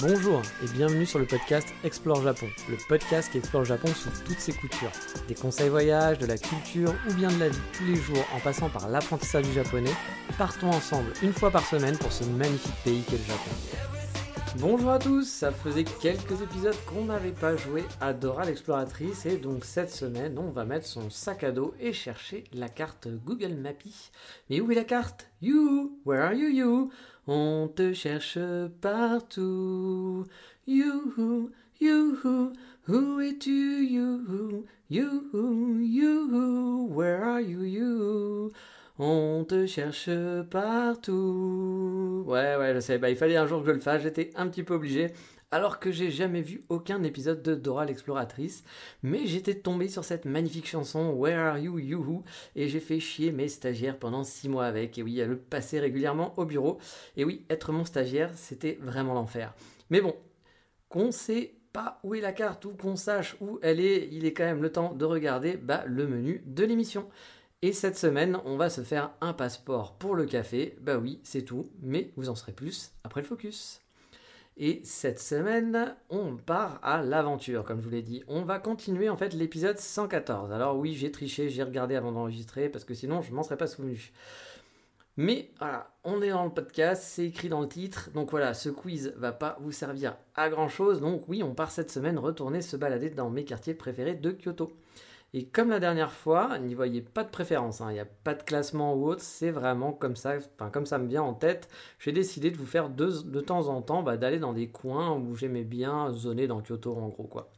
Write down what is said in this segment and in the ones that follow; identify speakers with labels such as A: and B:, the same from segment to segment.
A: Bonjour et bienvenue sur le podcast Explore Japon, le podcast qui explore Japon sous toutes ses coutures. Des conseils voyage, de la culture ou bien de la vie tous les jours en passant par l'apprentissage du japonais, partons ensemble une fois par semaine pour ce magnifique pays qu'est le Japon. Bonjour à tous, ça faisait quelques épisodes qu'on n'avait pas joué à Dora l'exploratrice et donc cette semaine on va mettre son sac à dos et chercher la carte Google Mappy. Mais où est la carte? You, where are you you? On te cherche partout. You, you, où es-tu, you, you, you, where are you, you? On te cherche partout. Ouais, ouais, je sais, bah, il fallait un jour que je le fasse, j'étais un petit peu obligé alors que j'ai jamais vu aucun épisode de Dora l'exploratrice, mais j'étais tombé sur cette magnifique chanson Where Are You You et j'ai fait chier mes stagiaires pendant 6 mois avec, et oui, à le passer régulièrement au bureau, et oui, être mon stagiaire, c'était vraiment l'enfer. Mais bon, qu'on sait pas où est la carte ou qu'on sache où elle est, il est quand même le temps de regarder bah, le menu de l'émission. Et cette semaine, on va se faire un passeport pour le café. Bah oui, c'est tout, mais vous en saurez plus après le focus. Et cette semaine, on part à l'aventure, comme je vous l'ai dit. On va continuer en fait l'épisode 114. Alors oui, j'ai triché, j'ai regardé avant d'enregistrer, parce que sinon je m'en serais pas souvenu. Mais voilà, on est dans le podcast, c'est écrit dans le titre. Donc voilà, ce quiz va pas vous servir à grand chose. Donc oui, on part cette semaine retourner se balader dans mes quartiers préférés de Kyoto. Et comme la dernière fois, n'y voyez pas de préférence, hein. il n'y a pas de classement ou autre, c'est vraiment comme ça, enfin, comme ça me vient en tête. J'ai décidé de vous faire de temps en temps bah, d'aller dans des coins où j'aimais bien zoner dans Kyoto en gros quoi.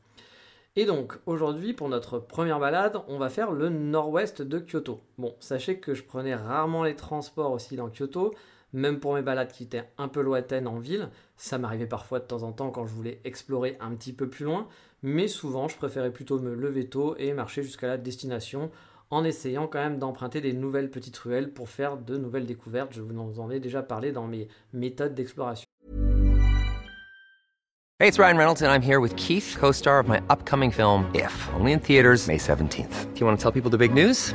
A: Et donc aujourd'hui pour notre première balade, on va faire le nord-ouest de Kyoto. Bon, sachez que je prenais rarement les transports aussi dans Kyoto, même pour mes balades qui étaient un peu lointaines en ville, ça m'arrivait parfois de temps en temps quand je voulais explorer un petit peu plus loin, mais souvent je préférais plutôt me lever tôt et marcher jusqu'à la destination en essayant quand même d'emprunter des nouvelles petites ruelles pour faire de nouvelles découvertes. Je vous en ai déjà parlé dans mes méthodes d'exploration.
B: Hey, it's Ryan Reynolds and I'm here with Keith, co-star of my upcoming film If, only in theaters May 17th. Do you want to tell people the big news?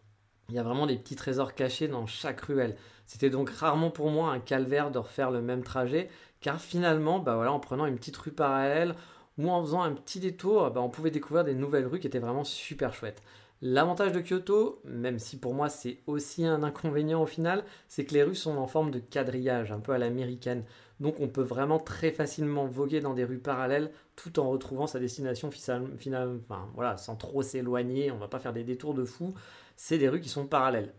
A: Il y a vraiment des petits trésors cachés dans chaque ruelle. C'était donc rarement pour moi un calvaire de refaire le même trajet, car finalement, bah voilà, en prenant une petite rue parallèle ou en faisant un petit détour, bah on pouvait découvrir des nouvelles rues qui étaient vraiment super chouettes. L'avantage de Kyoto, même si pour moi c'est aussi un inconvénient au final, c'est que les rues sont en forme de quadrillage, un peu à l'américaine. Donc on peut vraiment très facilement voguer dans des rues parallèles tout en retrouvant sa destination finale, enfin, sans trop s'éloigner. On va pas faire des détours de fou c'est des rues qui sont parallèles.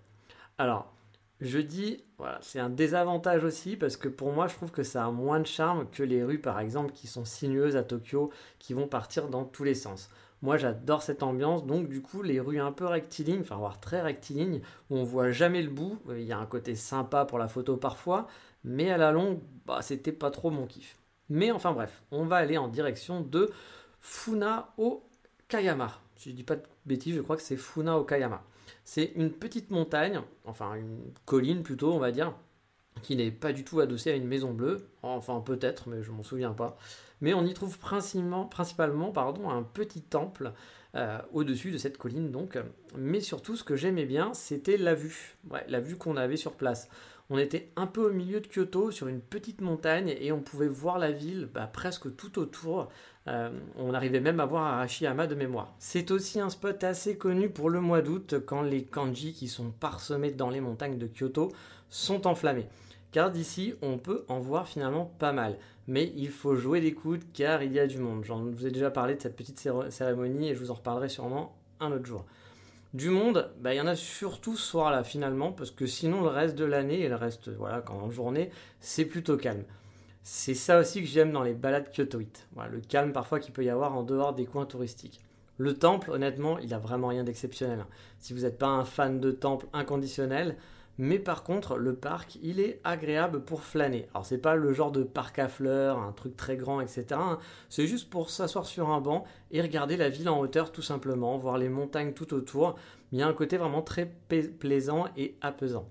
A: Alors, je dis, voilà, c'est un désavantage aussi parce que pour moi, je trouve que ça a moins de charme que les rues, par exemple, qui sont sinueuses à Tokyo, qui vont partir dans tous les sens. Moi, j'adore cette ambiance, donc du coup, les rues un peu rectilignes, enfin, voire très rectilignes, où on voit jamais le bout. Il y a un côté sympa pour la photo parfois, mais à la longue, bah, c'était pas trop mon kiff. Mais enfin bref, on va aller en direction de Funa Kayama. Si je dis pas de bêtises, je crois que c'est Funa Okayama. C'est une petite montagne, enfin une colline plutôt, on va dire, qui n'est pas du tout adossée à une maison bleue. Enfin, peut-être, mais je m'en souviens pas. Mais on y trouve principalement, pardon, un petit temple euh, au-dessus de cette colline, donc. Mais surtout, ce que j'aimais bien, c'était la vue. la vue qu'on avait sur place. On était un peu au milieu de Kyoto, sur une petite montagne, et on pouvait voir la ville bah, presque tout autour. Euh, on arrivait même à voir Arashiyama de mémoire. C'est aussi un spot assez connu pour le mois d'août, quand les kanji qui sont parsemés dans les montagnes de Kyoto sont enflammés. Car d'ici, on peut en voir finalement pas mal. Mais il faut jouer des coudes car il y a du monde. J'en vous ai déjà parlé de cette petite cérémonie et je vous en reparlerai sûrement un autre jour. Du monde, bah, il y en a surtout ce soir-là finalement, parce que sinon le reste de l'année et le reste, voilà, quand en journée, c'est plutôt calme. C'est ça aussi que j'aime dans les balades kyotoïtes. le calme parfois qu'il peut y avoir en dehors des coins touristiques. Le temple, honnêtement, il a vraiment rien d'exceptionnel. Hein. Si vous n'êtes pas un fan de temple inconditionnel, mais par contre, le parc, il est agréable pour flâner. Alors, c'est pas le genre de parc à fleurs, un truc très grand, etc. hein. C'est juste pour s'asseoir sur un banc et regarder la ville en hauteur, tout simplement, voir les montagnes tout autour. Il y a un côté vraiment très plaisant et apaisant.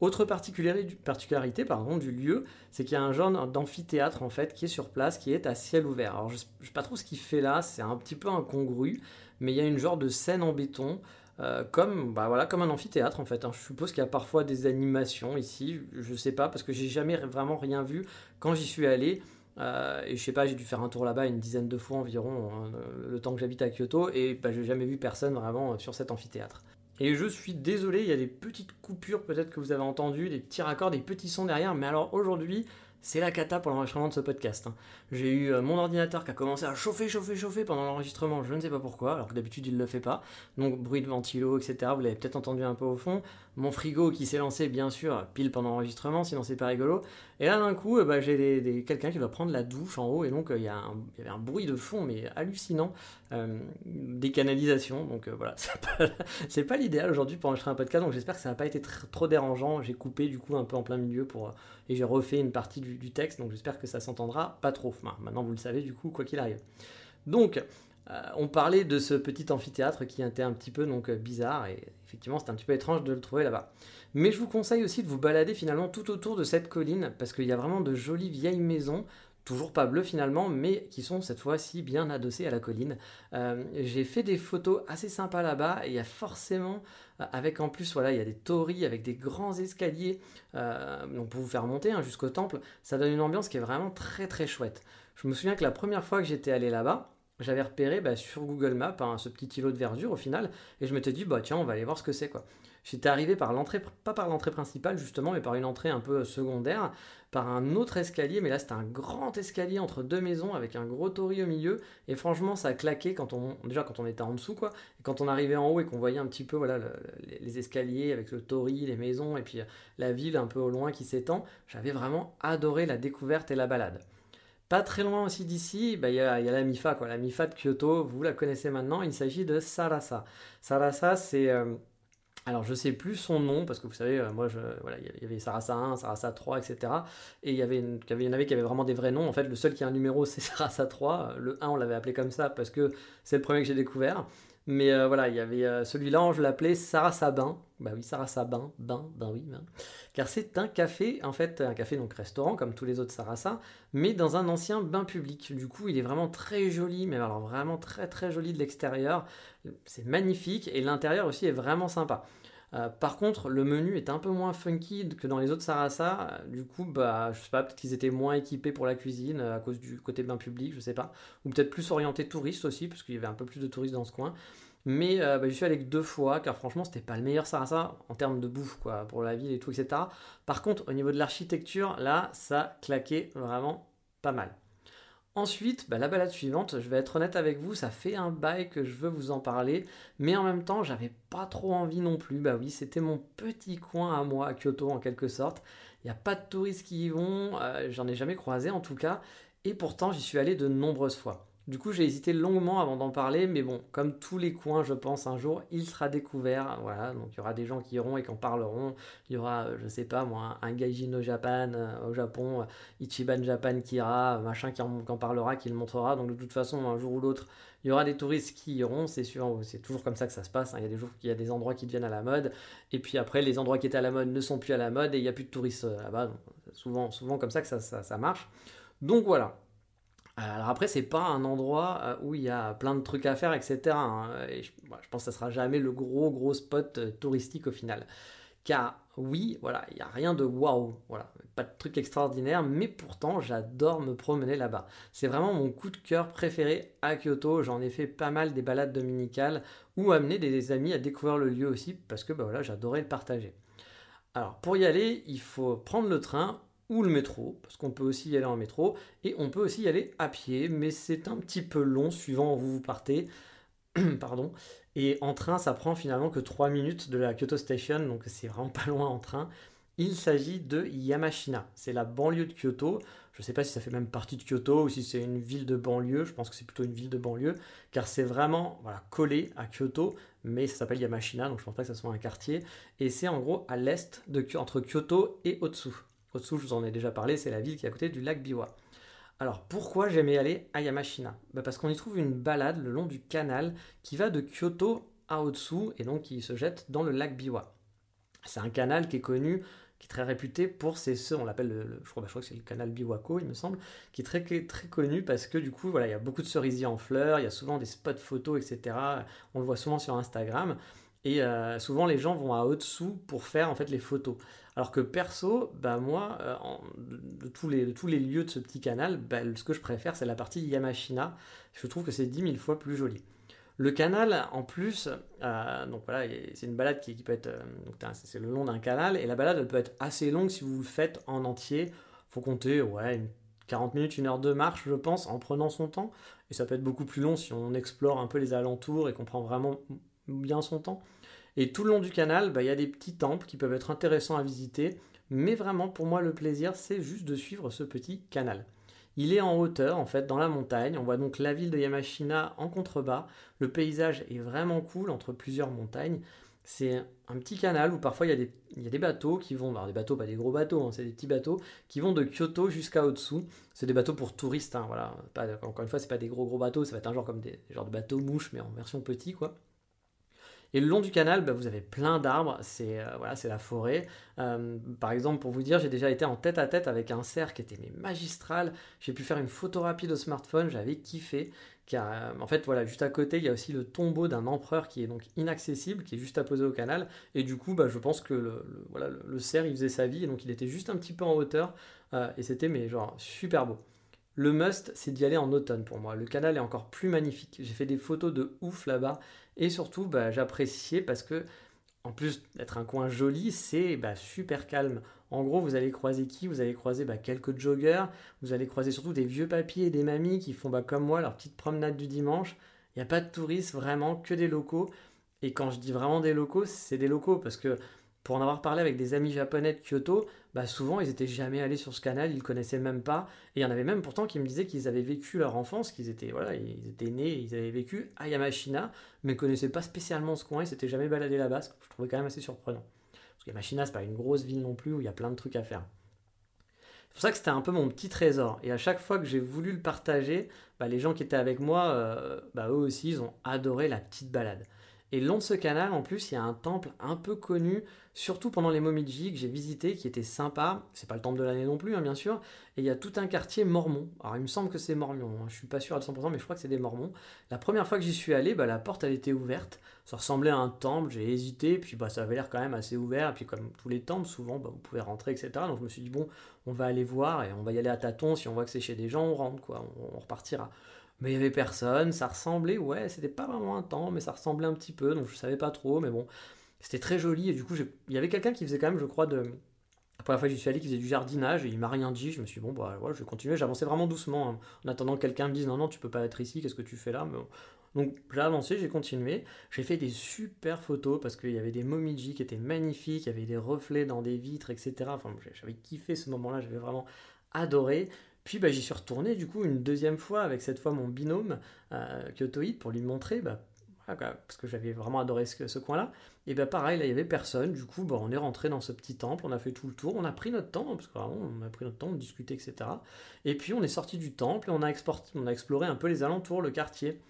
A: Autre particularité, pardon, du lieu, c'est qu'il y a un genre d'amphithéâtre en fait qui est sur place, qui est à ciel ouvert. Alors je ne sais pas trop ce qu'il fait là, c'est un petit peu incongru, mais il y a une genre de scène en béton, euh, comme, bah voilà, comme un amphithéâtre en fait. hein. Je suppose qu'il y a parfois des animations ici, je sais pas, parce que j'ai jamais vraiment rien vu quand j'y suis allé. Euh, et je sais pas, j'ai dû faire un tour là-bas une dizaine de fois environ, hein, le temps que j'habite à Kyoto, et bah, j'ai jamais vu personne vraiment sur cet amphithéâtre. Et je suis désolé, il y a des petites coupures peut-être que vous avez entendues, des petits raccords, des petits sons derrière, mais alors aujourd'hui, c'est la cata pour l'enregistrement de ce podcast. hein. J'ai eu euh, mon ordinateur qui a commencé à chauffer, chauffer, chauffer pendant l'enregistrement, je ne sais pas pourquoi, alors que d'habitude il ne le fait pas. Donc bruit de ventilo, etc. Vous l'avez peut-être entendu un peu au fond. Mon frigo qui s'est lancé, bien sûr, pile pendant l'enregistrement, sinon c'est pas rigolo. Et là d'un coup, euh, bah, j'ai quelqu'un qui va prendre la douche en haut, et donc euh, il y avait un bruit de fond, mais hallucinant, euh, des canalisations. Donc euh, voilà, c'est pas, l'idéal aujourd'hui pour enregistrer un podcast, donc j'espère que ça n'a pas été tr- trop dérangeant. J'ai coupé du coup un peu en plein milieu pour, euh, et j'ai refait une partie du, texte, donc j'espère que ça s'entendra pas trop. Enfin, maintenant vous le savez du coup, quoi qu'il arrive. Donc, on parlait de ce petit amphithéâtre qui était un petit peu donc bizarre et effectivement c'était un petit peu étrange de le trouver là-bas. Mais je vous conseille aussi de vous balader finalement tout autour de cette colline parce qu'il y a vraiment de jolies vieilles maisons toujours pas bleues finalement, mais qui sont cette fois-ci bien adossées à la colline. Euh, J'ai fait des photos assez sympas là-bas et il y a forcément, euh, avec en plus, voilà, il y a des torii avec des grands escaliers, euh, donc pour vous faire monter hein, jusqu'au temple, ça donne une ambiance qui est vraiment très très chouette. Je me souviens que la première fois que j'étais allé là-bas, j'avais repéré bah, sur Google Maps hein, ce petit îlot de verdure au final, et je m'étais dit, bah tiens, on va aller voir ce que c'est quoi. J'étais arrivé par l'entrée, pas par l'entrée principale justement, mais par une entrée un peu secondaire, par un autre escalier, mais là c'était un grand escalier entre deux maisons avec un gros torii au milieu, et franchement ça a claqué quand on, déjà quand on était en dessous quoi, et quand on arrivait en haut et qu'on voyait un petit peu voilà, le- les- escaliers avec le torii, les maisons, et puis euh, la ville un peu au loin qui s'étend, j'avais vraiment adoré la découverte et la balade. Pas très loin aussi d'ici, bah, il y, a, il y a la MIFA, quoi. la MIFA de Kyoto, vous la connaissez maintenant, il s'agit de Sarasa. Sarasa, c'est... euh, alors je sais plus son nom, parce que vous savez, euh, moi, je, voilà, il y avait Sarasa 1, Sarasa 3, etc. Et il y, avait y avait- en avait qui avaient vraiment des vrais noms. En fait, le seul qui a un numéro, c'est Sarasa 3. Le 1, on l'avait appelé comme ça, parce que c'est le premier que j'ai découvert. Mais euh, voilà, il y avait euh, celui-là, je l'appelais Sarasa Bain. Bah oui, Sarasa Bain, Bain, ben oui, ben. Car c'est un café, en fait, un café donc restaurant, comme tous les autres Sarasa, mais dans un ancien bain public. Du coup, il est vraiment très joli, mais alors vraiment très très joli de l'extérieur. C'est magnifique et l'intérieur aussi est vraiment sympa. Euh, par contre, le menu est un peu moins funky que dans les autres Sarasa. Du coup, bah, je sais pas, peut-être qu'ils étaient moins équipés pour la cuisine euh, à cause du côté bain public, je sais pas. Ou peut-être plus orienté touriste aussi, parce qu'il y avait un peu plus de touristes dans ce coin. Mais euh, bah, je suis allé que deux fois, car franchement, c'était pas le meilleur Sarasa en termes de bouffe, quoi, pour la ville et tout, etc. Par contre, au niveau de l'architecture, là, ça claquait vraiment pas mal. Ensuite, bah, la balade suivante, je vais être honnête avec vous, ça fait un bail que je veux vous en parler, mais en même temps, j'avais pas trop envie non plus. Bah oui, c'était mon petit coin à moi à Kyoto en quelque sorte. Il n'y a pas de touristes qui y vont, euh, j'en ai jamais croisé en tout cas, et pourtant j'y suis allé de nombreuses fois. Du coup, j'ai hésité longuement avant d'en parler, mais bon, comme tous les coins, je pense un jour, il sera découvert. Voilà, donc il y aura des gens qui iront et qui en parleront. Il y aura, euh, je sais pas moi, un gaijin au Japon, euh, au Japon, euh, Ichiban Japan qui ira, machin qui en, parlera, qui le montrera. Donc de toute façon, un jour ou l'autre, il y aura des touristes qui iront, c'est sûr. C'est toujours comme ça que ça se passe. hein. Il y a des jours, il y a des endroits qui deviennent à la mode, et puis après, les endroits qui étaient à la mode ne sont plus à la mode et il n'y a plus de touristes là-bas. Souvent, souvent comme ça que ça- ça marche. Donc voilà. Alors après, c'est pas un endroit euh, où il y a plein de trucs à faire, etc. hein. Je, pense que ça sera jamais le gros gros spot euh, touristique au final. Car oui, voilà, il n'y a rien de waouh, voilà, pas de truc extraordinaire, mais pourtant j'adore me promener là-bas. C'est vraiment mon coup de cœur préféré à Kyoto. J'en ai fait pas mal des balades dominicales ou amener des, des amis à découvrir le lieu aussi parce que bah voilà, j'adorais le partager. Alors pour y aller, il faut prendre le train ou le métro, parce qu'on peut aussi y aller en métro, et on peut aussi y aller à pied, mais c'est un petit peu long suivant où vous partez. Pardon. Et en train, ça prend finalement que 3 minutes de la Kyoto Station, donc c'est vraiment pas loin en train. Il s'agit de Yamashina, c'est la banlieue de Kyoto. Je ne sais pas si ça fait même partie de Kyoto ou si c'est une ville de banlieue. Je pense que c'est plutôt une ville de banlieue, car c'est vraiment collé à Kyoto, mais ça s'appelle Yamashina, donc je pense pas que ce soit un quartier. Et c'est en gros à l'est entre Kyoto et Otsu. Otsu, je vous en ai déjà parlé, c'est la ville qui est à côté du lac Biwa. Alors pourquoi j'aimais aller à Yamashina? Bah, Parce qu'on y trouve une balade le long du canal qui va de Kyoto à Otsu et donc qui se jette dans le lac Biwa. C'est un canal qui est connu, qui est très réputé pour ses on l'appelle, le, je, crois, bah, je crois que c'est le canal Biwako, il me semble, qui est très, très connu parce que du coup, voilà, il y a beaucoup de cerisiers en fleurs, il y a souvent des spots photos, etc. On le voit souvent sur Instagram. Et euh, souvent, les gens vont à Otsu pour faire en fait les photos. Alors que perso, bah moi, euh, de, tous les, tous les lieux de ce petit canal, bah, ce que je préfère, c'est la partie Yamashina. Je trouve que c'est 10 000 fois plus joli. Le canal, en plus, euh, donc voilà, c'est une balade qui, peut être, c'est le long d'un canal, et la balade, elle peut être assez longue si vous le faites en entier. Faut compter, ouais, 40 minutes, une heure de marche, je pense, en prenant son temps. Et ça peut être beaucoup plus long si on explore un peu les alentours et qu'on prend vraiment bien son temps. Et tout le long du canal, bah, il y a des petits temples qui peuvent être intéressants à visiter, mais vraiment pour moi le plaisir c'est juste de suivre ce petit canal. Il est en hauteur, en fait, dans la montagne. On voit donc la ville de Yamashina en contrebas. Le paysage est vraiment cool entre plusieurs montagnes. C'est un petit canal où parfois il y, a des, bateaux qui vont, alors des bateaux, pas des gros bateaux, hein, c'est des petits bateaux qui vont de Kyoto jusqu'à Otsu. C'est des bateaux pour touristes, hein, voilà. encore une fois, c'est pas des gros gros bateaux, ça va être un genre comme des, de bateaux mouches, mais en version petit, quoi. Et le long du canal, bah, vous avez plein d'arbres, c'est euh, voilà, la forêt. Euh, par exemple, pour vous dire, j'ai déjà été en tête à tête avec un cerf qui était magistral. J'ai pu faire une photo rapide au smartphone, j'avais kiffé. Car, euh, en fait, voilà, juste à côté, il y a aussi le tombeau d'un empereur qui est donc inaccessible, qui est juste poser au canal. Et du coup, bah, je pense que le, voilà, le, cerf, il faisait sa vie, et donc il était juste un petit peu en hauteur. et c'était mais genre super beau. Le must, c'est d'y aller en automne pour moi. Le canal est encore plus magnifique. J'ai fait des photos de ouf là-bas. Et surtout, bah, j'appréciais parce que, en plus d'être un coin joli, c'est bah, super calme. En gros, vous allez croiser qui? Vous allez croiser bah, quelques joggers. Vous allez croiser surtout des vieux papiers et des mamies qui font comme moi leur petite promenade du dimanche. Il n'y a pas de touristes, vraiment, que des locaux. Et quand je dis vraiment des locaux, c'est des locaux parce que pour en avoir parlé avec des amis japonais de Kyoto, bah souvent ils étaient jamais allés sur ce canal, ils connaissaient même pas. Et il y en avait même pourtant qui me disaient qu'ils avaient vécu leur enfance, qu'ils étaient voilà, ils étaient nés, ils avaient vécu à Yamashina, mais connaissaient pas spécialement ce coin, ils s'étaient jamais baladés là-bas. Ce que je trouvais quand même assez surprenant. Parce que Yamashina c'est pas une grosse ville non plus où il y a plein de trucs à faire. C'est pour ça que c'était un peu mon petit trésor. Et à chaque fois que j'ai voulu le partager, bah, les gens qui étaient avec moi, euh, bah, eux aussi, ils ont adoré la petite balade. Et long de ce canal, en plus, il y a un temple un peu connu, surtout pendant les Momiji que j'ai visité, qui était sympa. C'est pas le temple de l'année non plus, hein, bien sûr. Et il y a tout un quartier mormon. Alors il me semble que c'est mormon, hein. je suis pas sûr à 100%, mais je crois que c'est des mormons. La première fois que j'y suis allé, bah, la porte était ouverte. Ça ressemblait à un temple, j'ai hésité, puis bah, ça avait l'air quand même assez ouvert. Et puis comme tous les temples, souvent bah, vous pouvez rentrer, etc. Donc je me suis dit, bon, on va aller voir et on va y aller à tâtons. Si on voit que c'est chez des gens, on rentre, quoi. on repartira. Mais il y avait personne, ça ressemblait, ouais, c'était pas vraiment un temps, mais ça ressemblait un petit peu, donc je savais pas trop, mais bon, c'était très joli, et du coup, il y avait quelqu'un qui faisait quand même, je crois, de... La première fois j'y suis allé, qui faisait du jardinage, et il m'a rien dit, je me suis dit, bon, bah voilà, je vais continuer, j'avançais vraiment doucement, hein. en attendant que quelqu'un me dise, non, non, tu peux pas être ici, qu'est-ce que tu fais là Donc j'ai avancé, j'ai continué, j'ai fait des super photos, parce qu'il y avait des momiji qui étaient magnifiques, il y avait des reflets dans des vitres, etc. Enfin, j'avais kiffé ce moment-là, j'avais vraiment adoré. Puis bah, j'y suis retourné du coup une deuxième fois avec cette fois mon binôme euh, Kyotoïde pour lui montrer, bah, parce que j'avais vraiment adoré ce, coin-là. Et bah pareil, là il y avait personne. Du coup, on est rentré dans ce petit temple, on a fait tout le tour, on a pris notre temps, parce que on a pris notre temps, de discuter, etc. Et puis on est sorti du temple et on a, on exploré un peu les alentours, le quartier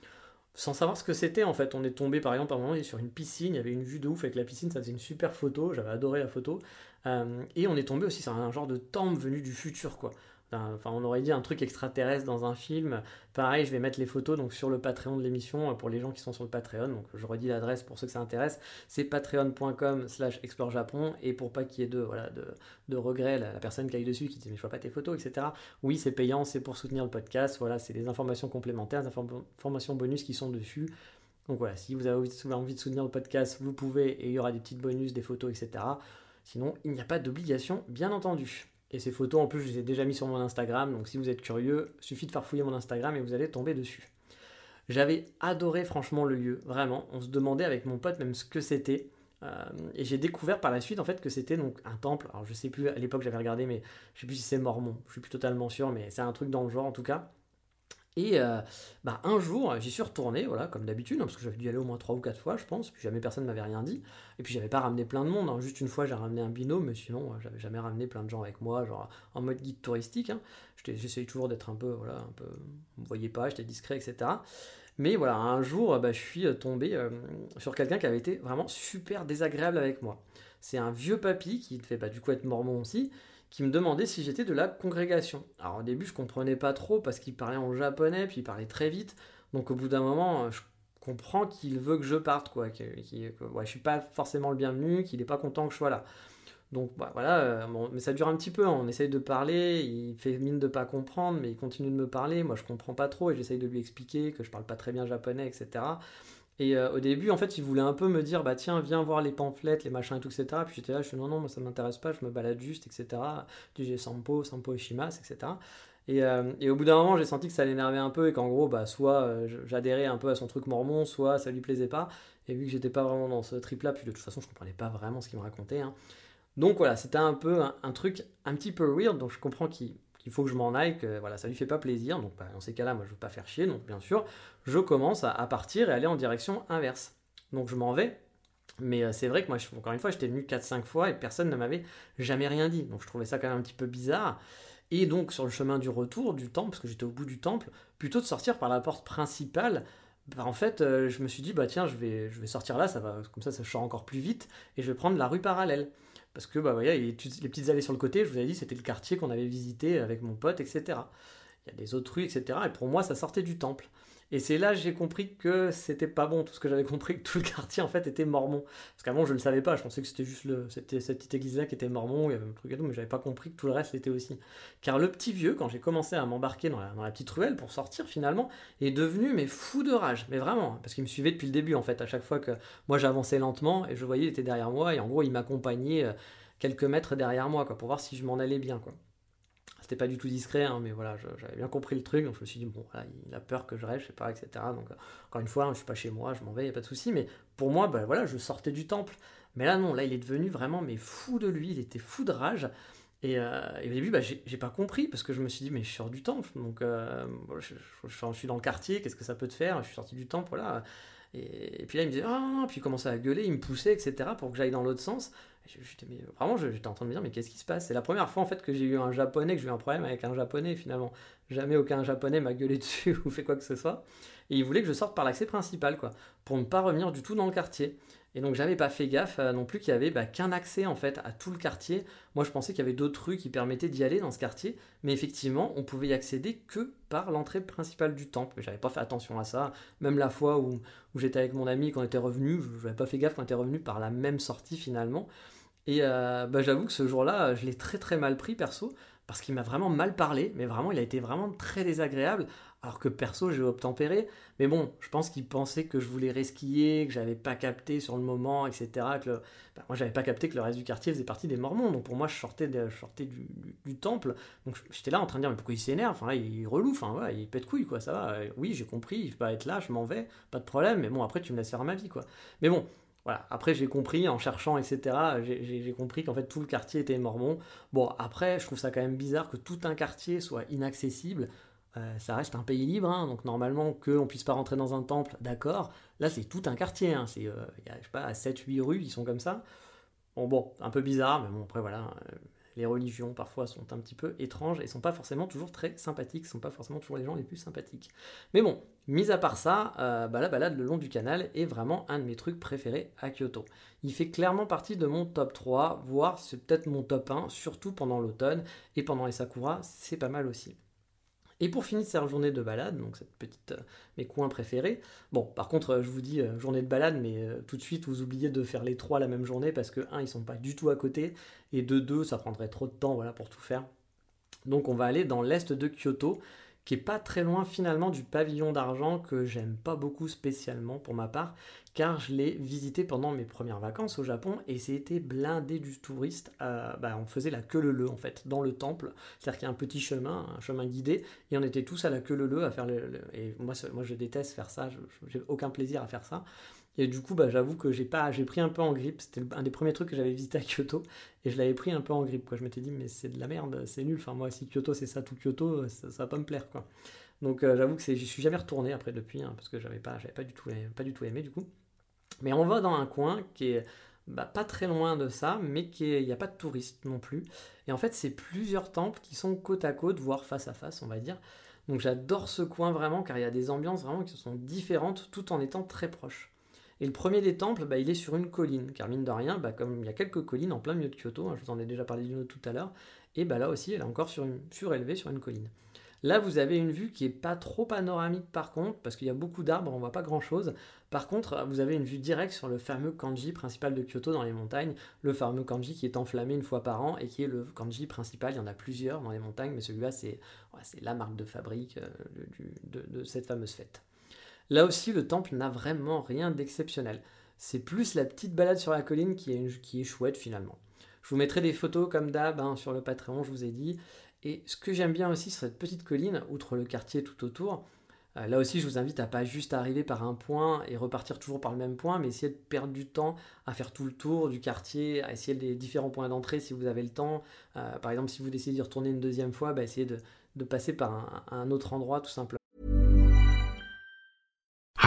A: sans savoir ce que c'était en fait. On est tombé par exemple à un moment sur une piscine, il y avait une vue de ouf avec la piscine, ça faisait une super photo, j'avais adoré la photo. Euh, et on est tombé aussi sur un genre de temple venu du futur quoi. On aurait dit un truc extraterrestre dans un film. Pareil, je vais mettre les photos donc sur le Patreon de l'émission euh, pour les gens qui sont sur le Patreon. Donc, je redis l'adresse pour ceux que ça intéresse. C'est patreon.com/slash explorejapon. Et pour pas qu'il y ait de, voilà, regrets, la, personne qui aille dessus qui dit mais je vois pas tes photos, etc. Oui, c'est payant, c'est pour soutenir le podcast. Voilà, c'est des informations complémentaires, des informations bonus qui sont dessus. Donc voilà, si vous avez envie de soutenir le podcast, vous pouvez et il y aura des petites bonus, des photos, etc. Sinon, il n'y a pas d'obligation, bien entendu. Et ces photos, en plus, je les ai déjà mis sur mon Instagram. Donc, si vous êtes curieux, suffit de faire fouiller mon Instagram et vous allez tomber dessus. J'avais adoré, franchement, le lieu. Vraiment. On se demandait avec mon pote même ce que c'était. et j'ai découvert par la suite en fait que c'était donc un temple. Alors je sais plus à l'époque j'avais regardé, mais je sais plus si c'est mormon. Je suis plus totalement sûr, mais c'est un truc dans le genre en tout cas. Et euh, bah, un jour, j'y suis retourné, voilà, comme d'habitude, hein, parce que j'avais dû y aller au moins trois ou quatre fois, je pense, puis jamais personne ne m'avait rien dit. Et puis j'avais pas ramené plein de monde, hein. juste une fois j'ai ramené un binôme, mais sinon euh, j'avais jamais ramené plein de gens avec moi, genre en mode guide touristique. Hein. J'essayais toujours d'être un peu, voilà, un peu, vous me voyez pas, j'étais discret, etc. Mais voilà, un jour, bah, je suis euh, tombé sur quelqu'un qui avait été vraiment super désagréable avec moi. C'est un vieux papy qui devait bah, du coup être mormon aussi, qui me demandait si j'étais de la congrégation. Alors au début, je comprenais pas trop parce qu'il parlait en japonais, puis il parlait très vite. Donc au bout d'un moment, je comprends qu'il veut que je parte, quoi. Que, je suis pas forcément le bienvenu, qu'il est pas content que je sois là. Donc bah, voilà, euh, mais ça dure un petit peu, hein. on essaye de parler, il fait mine de pas comprendre, mais il continue de me parler, moi je comprends pas trop et j'essaye de lui expliquer que je parle pas très bien japonais, etc. Et euh, au début, en fait, il voulait un peu me dire, bah tiens, viens voir les pamphlets, les machins et tout, etc. Puis j'étais là, je suis non, non, moi ça m'intéresse pas, je me balade juste, etc. Du Sampo, Sampo Ishimas, etc. Et, euh, et au bout d'un moment, j'ai senti que ça l'énervait un peu et qu'en gros, bah, soit euh, j'adhérais un peu à son truc mormon, soit ça lui plaisait pas. Et vu que j'étais pas vraiment dans ce trip-là, puis de toute façon, je comprenais pas vraiment ce qu'il me racontait. Hein. Donc voilà, c'était un peu un, un, truc un petit peu weird, donc je comprends qu'il il faut que je m'en aille, que voilà, ça lui fait pas plaisir. Donc bah, dans ces cas-là, moi je veux pas faire chier, donc bien sûr, je commence à, partir et aller en direction inverse. Donc je m'en vais. Mais euh, c'est vrai que moi, encore une fois, j'étais venu 4-5 fois et personne ne m'avait jamais rien dit. Donc je trouvais ça quand même un petit peu bizarre. Et donc sur le chemin du retour du temple, parce que j'étais au bout du temple, plutôt de sortir par la porte principale, bah, en fait, euh, je me suis dit, bah tiens, je vais, sortir là, ça va, comme ça, ça sort encore plus vite, et je vais prendre la rue parallèle. Parce que bah, les, petites allées sur le côté, je vous avais dit, c'était le quartier qu'on avait visité avec mon pote, etc. Il y a des autres rues, etc. Et pour moi, ça sortait du temple. Et c'est là que j'ai compris que c'était pas bon, tout ce que j'avais compris, que tout le quartier en fait était mormon. Parce qu'avant je le savais pas, je pensais que c'était juste le, cette petite église là qui était mormon, il y avait un truc et tout, mais j'avais pas compris que tout le reste l'était aussi. Car le petit vieux, quand j'ai commencé à m'embarquer dans la, petite ruelle pour sortir finalement, est devenu mais fou de rage, mais vraiment, parce qu'il me suivait depuis le début en fait, à chaque fois que moi j'avançais lentement et je voyais il était derrière moi et en gros il m'accompagnait euh, quelques mètres derrière moi quoi, pour voir si je m'en allais bien quoi. C'était pas du tout discret, hein, mais voilà, j'avais bien compris le truc, donc je me suis dit, bon, il a peur que je rêve, je sais pas, etc. Donc, euh, encore une fois, hein, je suis pas chez moi, je m'en vais, il a pas de souci, mais pour moi, bah, voilà, je sortais du temple. Mais là, non, là, il est devenu vraiment, mais fou de lui, il était fou de rage. Et, euh, au début, bah, j'ai pas compris, parce que je me suis dit, mais je sors du temple, donc euh, je, suis dans le quartier, qu'est-ce que ça peut te faire? Je suis sorti du temple, voilà. Et, puis là, il me disait, ah puis il commençait à gueuler, il me poussait, etc., pour que j'aille dans l'autre sens vraiment, j'étais en train de me dire, mais qu'est-ce qui se passe? C'est la première fois en fait que j'ai eu un japonais, que j'ai eu un problème avec un japonais finalement. Jamais aucun japonais m'a gueulé dessus ou fait quoi que ce soit. Et il voulait que je sorte par l'accès principal, quoi, pour ne pas revenir du tout dans le quartier. Et donc j'avais pas fait gaffe euh, non plus qu'il y avait bah, qu'un accès en fait à tout le quartier. Moi je pensais qu'il y avait d'autres rues qui permettaient d'y aller dans ce quartier, mais effectivement on pouvait y accéder que par l'entrée principale du temple. J'avais pas fait attention à ça. Même la fois où, j'étais avec mon ami quand on était revenu, je n'avais pas fait gaffe qu'on était revenu par la même sortie finalement. Et euh, bah, j'avoue que ce jour-là, je l'ai très très mal pris perso, parce qu'il m'a vraiment mal parlé, mais vraiment, il a été vraiment très désagréable, alors que perso, j'ai obtempéré. Mais bon, je pense qu'il pensait que je voulais resquiller, que j'avais pas capté sur le moment, etc. Que bah, moi, j'avais pas capté que le reste du quartier faisait partie des Mormons. Donc pour moi, je sortais, je sortais du, temple. Donc j'étais là en train de dire, mais pourquoi il s'énerve Enfin il relou, enfin il pète couille, quoi, ça va. Oui, j'ai compris, il faut pas être là, je m'en vais, pas de problème, mais bon, après, tu me laisses faire ma vie, quoi. Mais bon, après, j'ai compris, en cherchant, etc., j'ai compris qu'en fait, tout le quartier était mormon. Bon, après, je trouve ça quand même bizarre que tout un quartier soit inaccessible. Euh, ça reste un pays libre, hein, donc normalement, qu'on puisse pas rentrer dans un temple, d'accord. Là, c'est tout un quartier. Hein, c'est, euh, je sais pas, 7-8 rues, ils sont comme ça. Bon, bon, un peu bizarre, mais bon, après, voilà. Euh, les religions parfois sont un petit peu étranges et sont pas forcément toujours très sympathiques, sont pas forcément toujours les gens les plus sympathiques. Mais bon, mis à part ça, bah, la balade le long du canal est vraiment un de mes trucs préférés à Kyoto. Il fait clairement partie de mon top 3, voire c'est peut-être mon top 1, surtout pendant l'automne et pendant les sakura, c'est pas mal aussi. Et pour finir cette journée de balade, donc cette petite, euh, mes coins préférés. Bon, par contre, euh, je vous dis euh, journée de balade, mais tout de suite vous oubliez de faire les trois la même journée parce que un, ils sont pas du tout à côté, et de deux, ça prendrait trop de temps, voilà, pour tout faire. Donc on va aller dans l'est de Kyoto, qui est pas très loin finalement du pavillon d'argent que j'aime pas beaucoup spécialement pour ma part, car je l'ai visité pendant mes premières vacances au Japon et c'était blindé du touriste. Euh, bah, on faisait la queue leu en fait dans le temple, c'est-à-dire qu'il y a un petit chemin, un chemin guidé, et on était tous à la queue leu à faire le, et moi, moi je déteste faire ça, j'ai aucun plaisir à faire ça. Et du coup, bah, j'avoue que j'ai pas, j'ai pris un peu en grippe. C'était un des premiers trucs que j'avais visité à Kyoto et je l'avais pris un peu en grippe. Quoi. Je m'étais dit, mais c'est de la merde, c'est nul. Enfin, moi, si Kyoto c'est ça, tout Kyoto, ça, ça va pas me plaire. Quoi. Donc, euh, j'avoue que je suis jamais retourné après depuis, hein, parce que j'avais pas, pas du tout, pas du tout aimé du coup. Mais on va dans un coin qui est bah, pas très loin de ça, mais il n'y a pas de touristes non plus. Et en fait, c'est plusieurs temples qui sont côte à côte, voire face à face, on va dire. Donc j'adore ce coin vraiment, car il y a des ambiances vraiment qui sont différentes tout en étant très proches. Et le premier des temples, bah, il est sur une colline, car mine de rien, bah, comme il y a quelques collines en plein milieu de Kyoto, hein, je vous en ai déjà parlé d'une autre tout à l'heure, et bah, là aussi, elle est encore sur une, surélevée sur une colline. Là, vous avez une vue qui est pas trop panoramique par contre, parce qu'il y a beaucoup d'arbres, on voit pas grand chose. Par contre, vous avez une vue directe sur le fameux kanji principal de Kyoto dans les montagnes, le fameux kanji qui est enflammé une fois par an et qui est le kanji principal. Il y en a plusieurs dans les montagnes, mais celui-là, c'est la marque de fabrique euh, de cette fameuse fête. Là aussi, le temple n'a vraiment rien d'exceptionnel. C'est plus la petite balade sur la colline qui est, chouette finalement. Je vous mettrai des photos comme d'hab hein, sur le Patreon, je vous ai dit. Et ce que j'aime bien aussi sur cette petite colline, outre le quartier tout autour, euh, là aussi je vous invite à pas juste arriver par un point et repartir toujours par le même point, mais essayer de perdre du temps à faire tout le tour du quartier, à essayer les différents points d'entrée si vous avez le temps. Euh, par exemple, si vous décidez d'y retourner une deuxième fois, bah, essayez de, passer par un autre endroit tout simplement.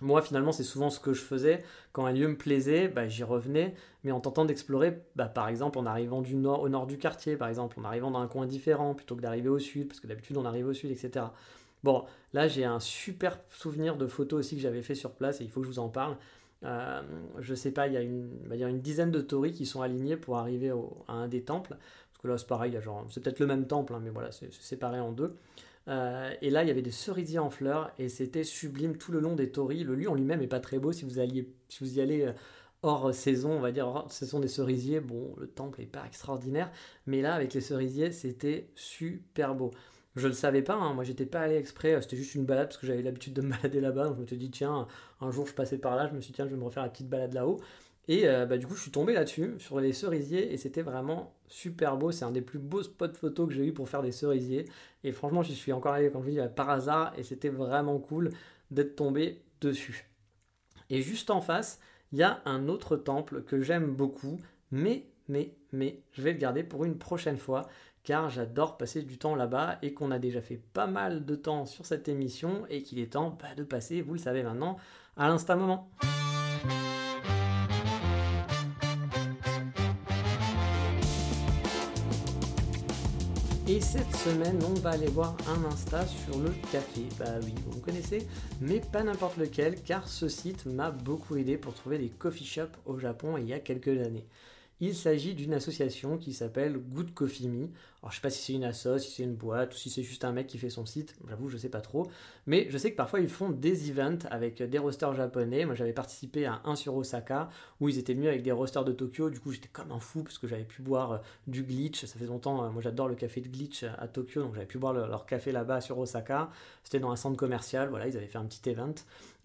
A: Moi, finalement, c'est souvent ce que je faisais. Quand un lieu me plaisait, bah, j'y revenais, mais en tentant d'explorer, bah, par exemple, en arrivant du nord, au nord du quartier, par exemple, en arrivant dans un coin différent, plutôt que d'arriver au sud, parce que d'habitude, on arrive au sud, etc. Bon, là, j'ai un super souvenir de photos aussi que j'avais fait sur place, et il faut que je vous en parle. Euh, je sais pas, il y a une, dizaine de tories qui sont alignés pour arriver à un des temples. Parce que là, c'est pareil, c'est peut-être le même temple, hein, mais voilà, c'est séparé en deux. Euh, et là, il y avait des cerisiers en fleurs et c'était sublime tout le long des tories. Le lieu en lui-même est pas très beau si vous, alliez, si vous y allez euh, hors saison, on va dire ce sont des cerisiers. Bon, le temple est pas extraordinaire, mais là, avec les cerisiers, c'était super beau. Je le savais pas, hein. moi j'étais pas allé exprès, c'était juste une balade parce que j'avais l'habitude de me balader là-bas. Donc je me suis dit, tiens, un jour je passais par là, je me suis dit, tiens, je vais me refaire la petite balade là-haut. Et euh, bah, du coup, je suis tombé là-dessus, sur les cerisiers, et c'était vraiment super beau. C'est un des plus beaux spots photos que j'ai eu pour faire des cerisiers. Et franchement, j'y suis encore allé, comme je vous dis, par hasard, et c'était vraiment cool d'être tombé dessus. Et juste en face, il y a un autre temple que j'aime beaucoup, mais, mais, mais, je vais le garder pour une prochaine fois, car j'adore passer du temps là-bas, et qu'on a déjà fait pas mal de temps sur cette émission, et qu'il est temps bah, de passer, vous le savez maintenant, à l'instant moment. Cette semaine, on va aller voir un Insta sur le café. Bah oui, vous me connaissez, mais pas n'importe lequel, car ce site m'a beaucoup aidé pour trouver des coffee shops au Japon il y a quelques années. Il s'agit d'une association qui s'appelle Good Coffee Me. Alors je sais pas si c'est une asso, si c'est une boîte, ou si c'est juste un mec qui fait son site, j'avoue je sais pas trop. Mais je sais que parfois ils font des events avec des rosters japonais. Moi j'avais participé à un sur Osaka où ils étaient venus avec des rosters de Tokyo. Du coup j'étais comme un fou parce que j'avais pu boire euh, du glitch. Ça fait longtemps, euh, moi j'adore le café de glitch à Tokyo, donc j'avais pu boire leur café là-bas sur Osaka. C'était dans un centre commercial, voilà, ils avaient fait un petit event.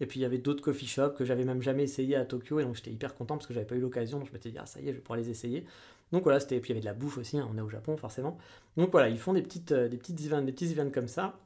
A: Et puis il y avait d'autres coffee shops que j'avais même jamais essayé à Tokyo et donc j'étais hyper content parce que j'avais pas eu l'occasion. Donc je m'étais dit ah ça y est je vais pouvoir les essayer. Donc voilà, c'était, puis il y avait de la bouffe aussi, hein, on est au Japon forcément. Donc voilà, ils font des, petites, euh, des, petites events, des petits events comme ça.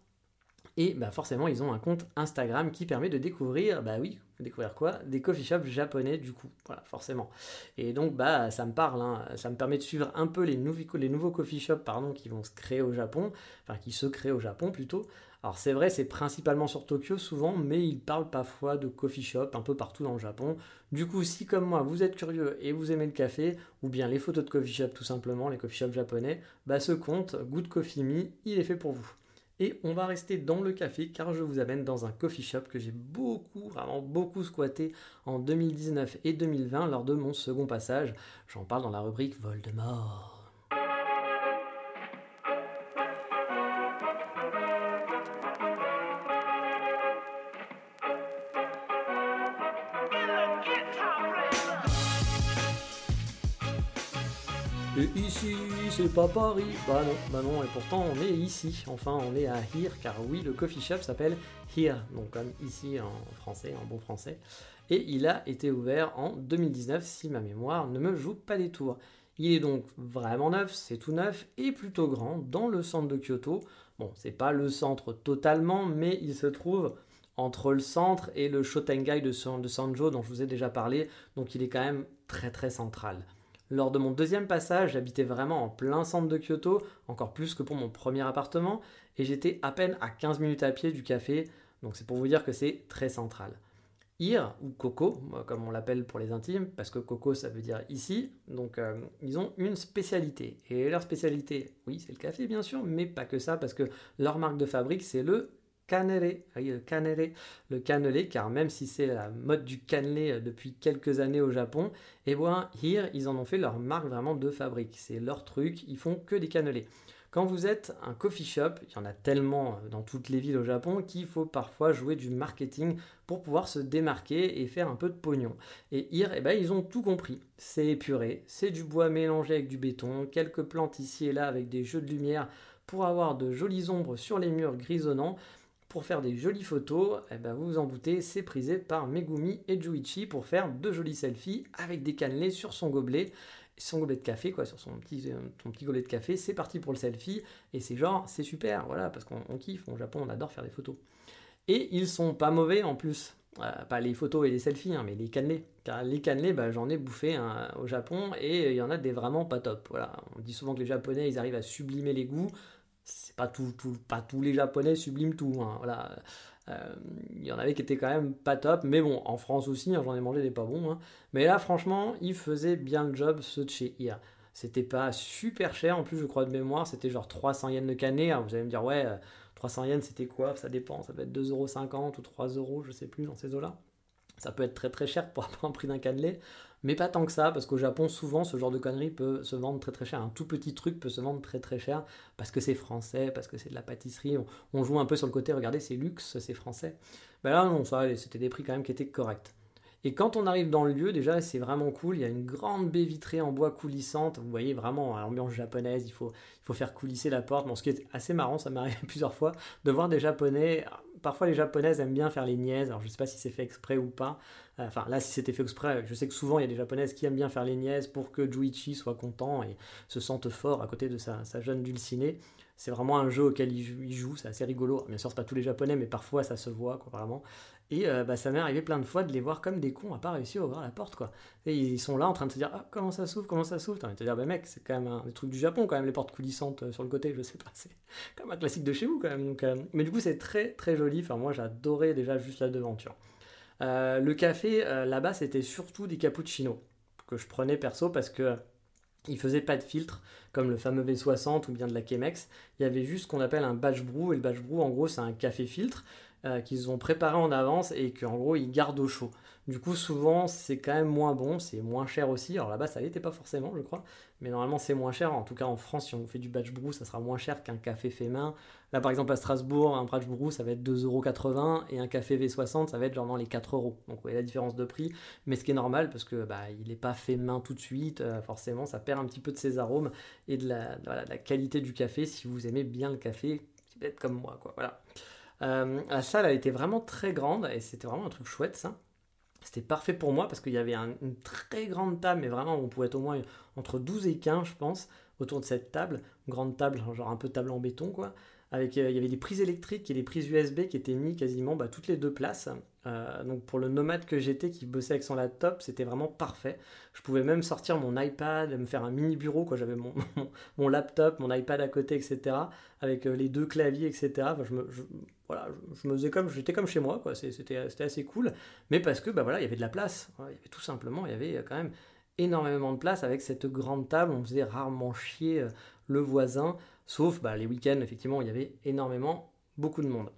A: Et bah forcément, ils ont un compte Instagram qui permet de découvrir, bah oui, découvrir quoi? Des coffee shops japonais du coup, voilà, forcément. Et donc, bah, ça me parle, hein. ça me permet de suivre un peu les, nouveaux, les nouveaux coffee shops pardon, qui vont se créer au Japon, enfin qui se créent au Japon plutôt. Alors c'est vrai, c'est principalement sur Tokyo souvent, mais ils parlent parfois de coffee shop un peu partout dans le Japon. Du coup, si comme moi vous êtes curieux et vous aimez le café, ou bien les photos de coffee shop tout simplement, les coffee shops japonais, bah ce compte Good Coffee Me, il est fait pour vous. Et on va rester dans le café car je vous amène dans un coffee shop que j'ai beaucoup, vraiment beaucoup squatté en 2019 et 2020 lors de mon second passage. J'en parle dans la rubrique Voldemort. Et ici, c'est pas Paris. Bah non, bah non, et pourtant on est ici. Enfin, on est à Here, car oui, le coffee shop s'appelle Here, donc comme ici en français, en bon français. Et il a été ouvert en 2019, si ma mémoire ne me joue pas des tours. Il est donc vraiment neuf, c'est tout neuf et plutôt grand dans le centre de Kyoto. Bon, c'est pas le centre totalement, mais il se trouve entre le centre et le Shotengai de, de Sanjo dont je vous ai déjà parlé, donc il est quand même très très central. Lors de mon deuxième passage, j'habitais vraiment en plein centre de Kyoto, encore plus que pour mon premier appartement, et j'étais à peine à 15 minutes à pied du café, donc c'est pour vous dire que c'est très central. Ir, ou Coco, comme on l'appelle pour les intimes, parce que Coco ça veut dire ici, donc euh, ils ont une spécialité. Et leur spécialité, oui c'est le café bien sûr, mais pas que ça, parce que leur marque de fabrique c'est le cannelé, oui, le cannelé, car même si c'est la mode du cannelé euh, depuis quelques années au Japon, eh bien, here, ils en ont fait leur marque vraiment de fabrique. C'est leur truc, ils font que des cannelés. Quand vous êtes un coffee shop, il y en a tellement euh, dans toutes les villes au Japon qu'il faut parfois jouer du marketing pour pouvoir se démarquer et faire un peu de pognon. Et here, eh ben, ils ont tout compris. C'est épuré, c'est du bois mélangé avec du béton, quelques plantes ici et là avec des jeux de lumière pour avoir de jolies ombres sur les murs grisonnants pour faire des jolies photos, eh ben vous vous en doutez, c'est prisé par Megumi et Juichi pour faire de jolis selfies avec des cannelés sur son gobelet, son gobelet de café, quoi, sur son petit, euh, gobelet de café. C'est parti pour le selfie et c'est genre, c'est super, voilà, parce qu'on kiffe. Au Japon, on adore faire des photos. Et ils sont pas mauvais en plus. Euh, pas les photos et les selfies, hein, mais les cannelés. Car les cannelés, bah, j'en ai bouffé hein, au Japon et il y en a des vraiment pas top. On dit souvent que les Japonais, ils arrivent à sublimer les goûts c'est pas tout, pas tous les japonais subliment tout hein, voilà. Euh, il y en avait qui étaient quand même pas top mais bon en France aussi hein, j'en ai mangé des pas bons hein. mais là franchement ils faisaient bien le job ceux de chez IA c'était pas super cher en plus je crois de mémoire c'était genre 300 yens de canet vous allez me dire ouais 300 euh, yens c'était quoi? Ça dépend ça peut être 2,50€ ou 3 euros je sais plus dans ces eaux là ça peut être très très cher pour un prix d'un cannelé mais pas tant que ça, parce qu'au Japon, souvent, ce genre de conneries peut se vendre très très cher. Un tout petit truc peut se vendre très très cher, parce que c'est français, parce que c'est de la pâtisserie. On, joue un peu sur le côté, regardez, c'est luxe, c'est français. Ben là, non, ça, c'était des prix quand même qui étaient corrects. Et quand on arrive dans le lieu, déjà, c'est vraiment cool. Il y a une grande baie vitrée en bois coulissante. Vous voyez vraiment l'ambiance japonaise. Il faut, il faut faire coulisser la porte. Bon, ce qui est assez marrant, ça m'est arrivé plusieurs fois, de voir des Japonais. Parfois, les Japonaises aiment bien faire les niaises. Alors, je sais pas si c'est fait exprès ou pas. Euh, enfin, là, si c'était fait exprès, je sais que souvent, il y a des Japonaises qui aiment bien faire les niaises pour que Juichi soit content et se sente fort à côté de sa, sa jeune dulcinée c'est vraiment un jeu auquel il joue, c'est assez rigolo. Bien sûr, c'est pas tous les japonais, mais parfois ça se voit, quoi, vraiment. Et euh, bah, ça m'est arrivé plein de fois de les voir comme des cons à pas réussir à ouvrir la porte, quoi. Et ils sont là en train de se dire, ah, comment ça s'ouvre, comment ça s'ouvre? T'as envie de te dire, bah mec, c'est quand même un des trucs du Japon, quand même, les portes coulissantes euh, sur le côté, je sais pas, c'est comme un classique de chez vous, quand même. Donc, euh, Mais du coup, c'est très, très joli. Enfin, moi, j'adorais déjà juste la devanture. le café, là-bas, c'était surtout des cappuccinos que je prenais perso parce que il faisait pas de filtre, comme le fameux V60 ou bien de la Chemex. Il y avait juste ce qu'on appelle un batch brew, et le batch brew, en gros, c'est un café filtre euh, qu'ils ont préparé en avance et qu'en gros, ils gardent au chaud. Du coup, souvent, c'est quand même moins bon, c'est moins cher aussi. Alors là-bas, ça l'était pas forcément, je crois, mais normalement, c'est moins cher. En tout cas, en France, si on fait du batch brew, ça sera moins cher qu'un café fait main. Là, par exemple, à Strasbourg, un batch brew, ça va être 2,80€ et un café V60, ça va être genre dans les 4 euros. Donc, vous voyez la différence de prix, mais ce qui est normal parce que bah, il n'est pas fait main tout de suite. Euh, forcément, ça perd un petit peu de ses arômes et de la, la qualité du café si vous aimez bien le café, peut-être comme moi, quoi. Voilà. Euh, la salle, a été vraiment très grande et c'était vraiment un truc chouette, ça. C'était parfait pour moi parce qu'il y avait une très grande table, mais vraiment on pouvait être au moins entre 12 et 15, je pense, autour de cette table. Une grande table, genre un peu table en béton, quoi. Avec, euh, il y avait des prises électriques et des prises USB qui étaient mis quasiment bah, toutes les deux places. Euh, donc pour le nomade que j'étais qui bossait avec son laptop, c'était vraiment parfait. Je pouvais même sortir mon iPad, me faire un mini bureau, quoi. J'avais mon, laptop, mon iPad à côté, etc. Avec les deux claviers, etc. voilà, je, me faisais comme, j'étais comme chez moi, quoi. C'était assez cool. Mais parce que, bah voilà, il y avait de la place. Tout simplement, il y avait quand même énormément de place avec cette grande table. On faisait rarement chier euh, le voisin, sauf bah, les week-ends, effectivement, il y avait énormément, beaucoup de monde.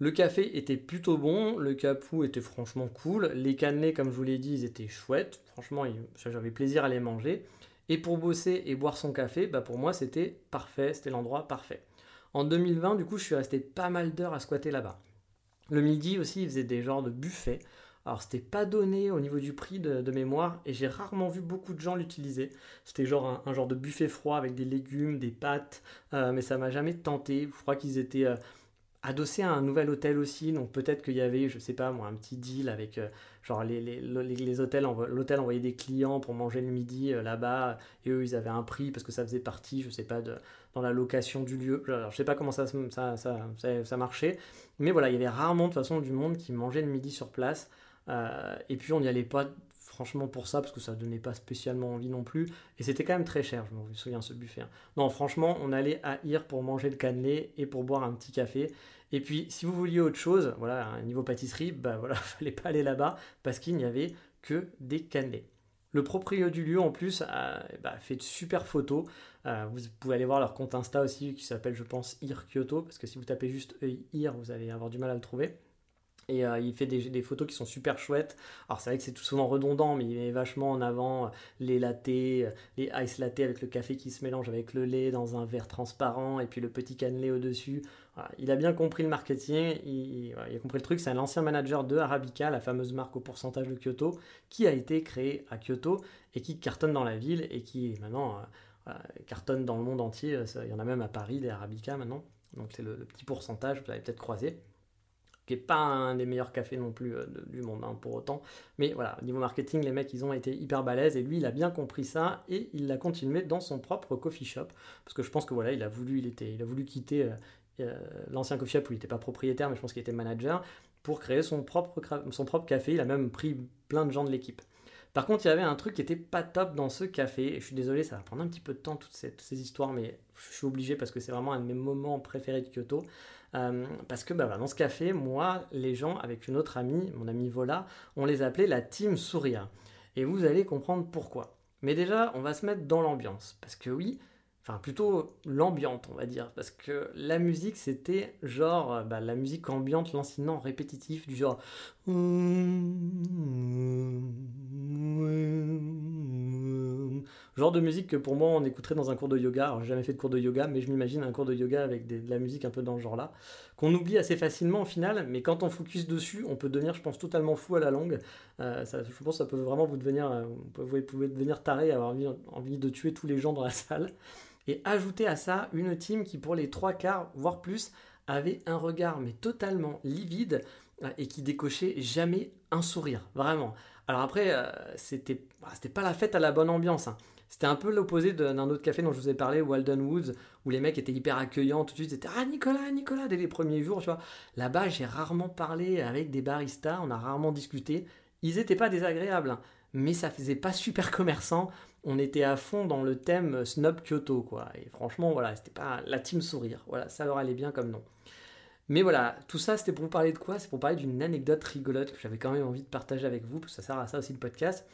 A: Le café était plutôt bon, le capou était franchement cool, les cannelés, comme je vous l'ai dit, ils étaient chouettes, franchement, j'avais plaisir à les manger. Et pour bosser et boire son café, bah pour moi, c'était parfait, c'était l'endroit parfait. En 2020, du coup, je suis resté pas mal d'heures à squatter là-bas. Le midi aussi, ils faisaient des genres de buffets. Alors c'était pas donné au niveau du prix de, mémoire et j'ai rarement vu beaucoup de gens l'utiliser. C'était genre un, genre de buffet froid avec des légumes, des pâtes, euh, mais ça m'a jamais tenté. Je crois qu'ils étaient euh, adossés à un nouvel hôtel aussi, donc peut-être qu'il y avait, je sais pas moi, un petit deal avec euh, genre les, les, les hôtels, l'hôtel envoyait des clients pour manger le midi là-bas et eux ils avaient un prix parce que ça faisait partie, je sais pas, dans la location du lieu. Alors, je sais pas comment ça ça, ça, ça, ça marchait, mais voilà, il y avait rarement de toute façon du monde qui mangeait le midi sur place. Euh, et puis on n'y allait pas franchement pour ça parce que ça donnait pas spécialement envie non plus et c'était quand même très cher je me souviens ce buffet hein. non franchement on allait à Ir pour manger le cannelé et pour boire un petit café et puis si vous vouliez autre chose voilà niveau pâtisserie bah voilà fallait pas aller là-bas parce qu'il n'y avait que des cannelés le proprio du lieu en plus a bah, fait de super photos. Euh, vous pouvez aller voir leur compte Insta aussi qui s'appelle je pense Ir Kyoto parce que si vous tapez juste Ir vous allez avoir du mal à le trouver. Et euh, il fait des, photos qui sont super chouettes. Alors c'est vrai que c'est tout souvent redondant, mais il met vachement en avant euh, les lattés, euh, les ice latte avec le café qui se mélange avec le lait dans un verre transparent et puis le petit cannelé au-dessus. Il a bien compris le marketing, il, a compris le truc. C'est un ancien manager de Arabica, la fameuse marque au pourcentage de Kyoto, qui a été créé à Kyoto et qui cartonne dans la ville et qui maintenant cartonne dans le monde entier. Il y en a même à Paris des Arabica maintenant. Donc c'est le, petit pourcentage, vous avez peut-être croisé qui n'est pas un des meilleurs cafés non plus euh, du monde hein, pour autant. Mais voilà, au niveau marketing, les mecs, ils ont été hyper balèzes et lui, il a bien compris ça et il l'a continué dans son propre coffee shop. Parce que je pense que voilà, il a voulu, il il a voulu quitter euh, euh, l'ancien coffee shop où il n'était pas propriétaire, mais je pense qu'il était manager pour créer son propre café. Il a même pris plein de gens de l'équipe. Par contre, il y avait un truc qui était pas top dans ce café, et je suis désolé, ça va prendre un petit peu de temps, toutes ces, histoires, mais je suis obligé parce que c'est vraiment un de mes moments préférés de Kyoto. Euh, parce que bah, dans ce café, moi, les gens, avec une autre amie, mon amie Vola, on les appelait la team sourire. Et vous allez comprendre pourquoi. Mais déjà, on va se mettre dans l'ambiance. Parce que oui, enfin plutôt l'ambiante, on va dire. Parce que la musique, c'était genre euh, bah, la musique ambiante, lancinant, répétitif, du genre genre de musique que pour moi on écouterait dans un cours de yoga. J'ai jamais fait de cours de yoga, mais je m'imagine un cours de yoga avec de la musique un peu dans ce genre-là, qu'on oublie assez facilement au final, mais quand on focus dessus, on peut devenir, je pense, totalement fou à la longue. Euh, ça, je pense que ça peut vraiment vous devenir, euh, vous pouvez devenir taré, avoir envie, de tuer tous les gens dans la salle. Et ajouter à ça une team qui pour les trois quarts, voire plus, avait un regard mais totalement livide euh, et qui décochait jamais un sourire, vraiment. Alors après, c'était, bah, c'était pas la fête à la bonne ambiance. Hein. C'était un peu l'opposé d'un autre café dont je vous ai parlé, Walden Woods, où les mecs étaient hyper accueillants, tout de suite, c'était Ah Nicolas, Nicolas, dès les premiers jours, tu vois. Là-bas, j'ai rarement parlé avec des baristas, on a rarement discuté. Ils n'étaient pas désagréables, hein, mais ça faisait pas super commerçant. On était à fond dans le thème Snob Kyoto, quoi. Et franchement, voilà, c'était pas la team sourire. Voilà, ça leur allait bien comme nom. Mais voilà, tout ça, c'était pour vous parler de quoi? C'est pour parler d'une anecdote rigolote que j'avais quand même envie de partager avec vous, parce que ça sert à ça aussi le podcast